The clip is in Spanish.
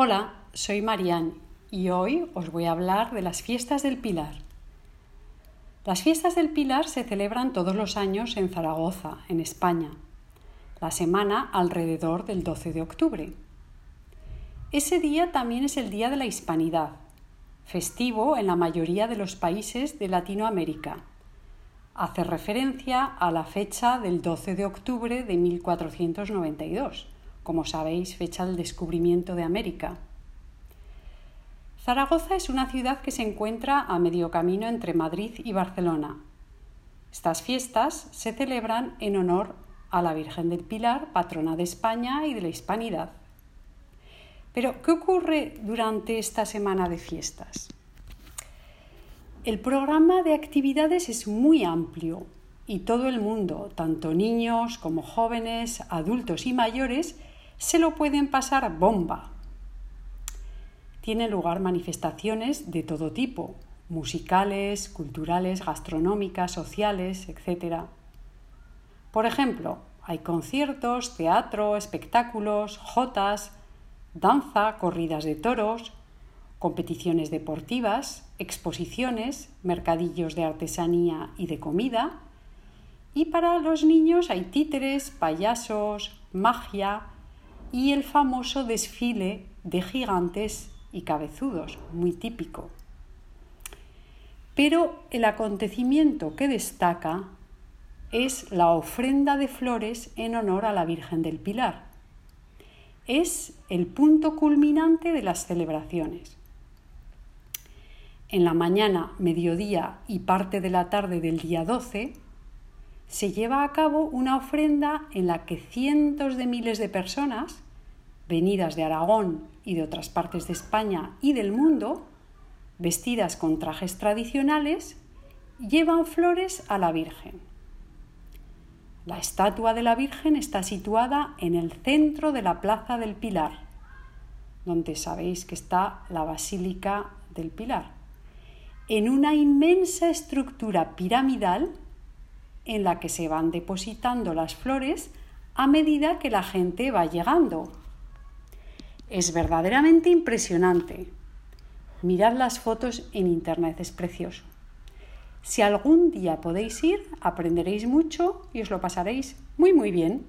Hola, soy Marian y hoy os voy a hablar de las fiestas del Pilar. Las fiestas del Pilar se celebran todos los años en Zaragoza, en España, la semana alrededor del 12 de octubre. Ese día también es el Día de la Hispanidad, festivo en la mayoría de los países de Latinoamérica. Hace referencia a la fecha del 12 de octubre de 1492 como sabéis, fecha del descubrimiento de América. Zaragoza es una ciudad que se encuentra a medio camino entre Madrid y Barcelona. Estas fiestas se celebran en honor a la Virgen del Pilar, patrona de España y de la Hispanidad. Pero, ¿qué ocurre durante esta semana de fiestas? El programa de actividades es muy amplio y todo el mundo, tanto niños como jóvenes, adultos y mayores, se lo pueden pasar bomba. Tienen lugar manifestaciones de todo tipo, musicales, culturales, gastronómicas, sociales, etc. Por ejemplo, hay conciertos, teatro, espectáculos, jotas, danza, corridas de toros, competiciones deportivas, exposiciones, mercadillos de artesanía y de comida. Y para los niños hay títeres, payasos, magia, y el famoso desfile de gigantes y cabezudos, muy típico. Pero el acontecimiento que destaca es la ofrenda de flores en honor a la Virgen del Pilar. Es el punto culminante de las celebraciones. En la mañana, mediodía y parte de la tarde del día 12 se lleva a cabo una ofrenda en la que cientos de miles de personas, venidas de Aragón y de otras partes de España y del mundo, vestidas con trajes tradicionales, llevan flores a la Virgen. La estatua de la Virgen está situada en el centro de la Plaza del Pilar, donde sabéis que está la Basílica del Pilar, en una inmensa estructura piramidal en la que se van depositando las flores a medida que la gente va llegando. Es verdaderamente impresionante. Mirad las fotos en Internet, es precioso. Si algún día podéis ir, aprenderéis mucho y os lo pasaréis muy muy bien.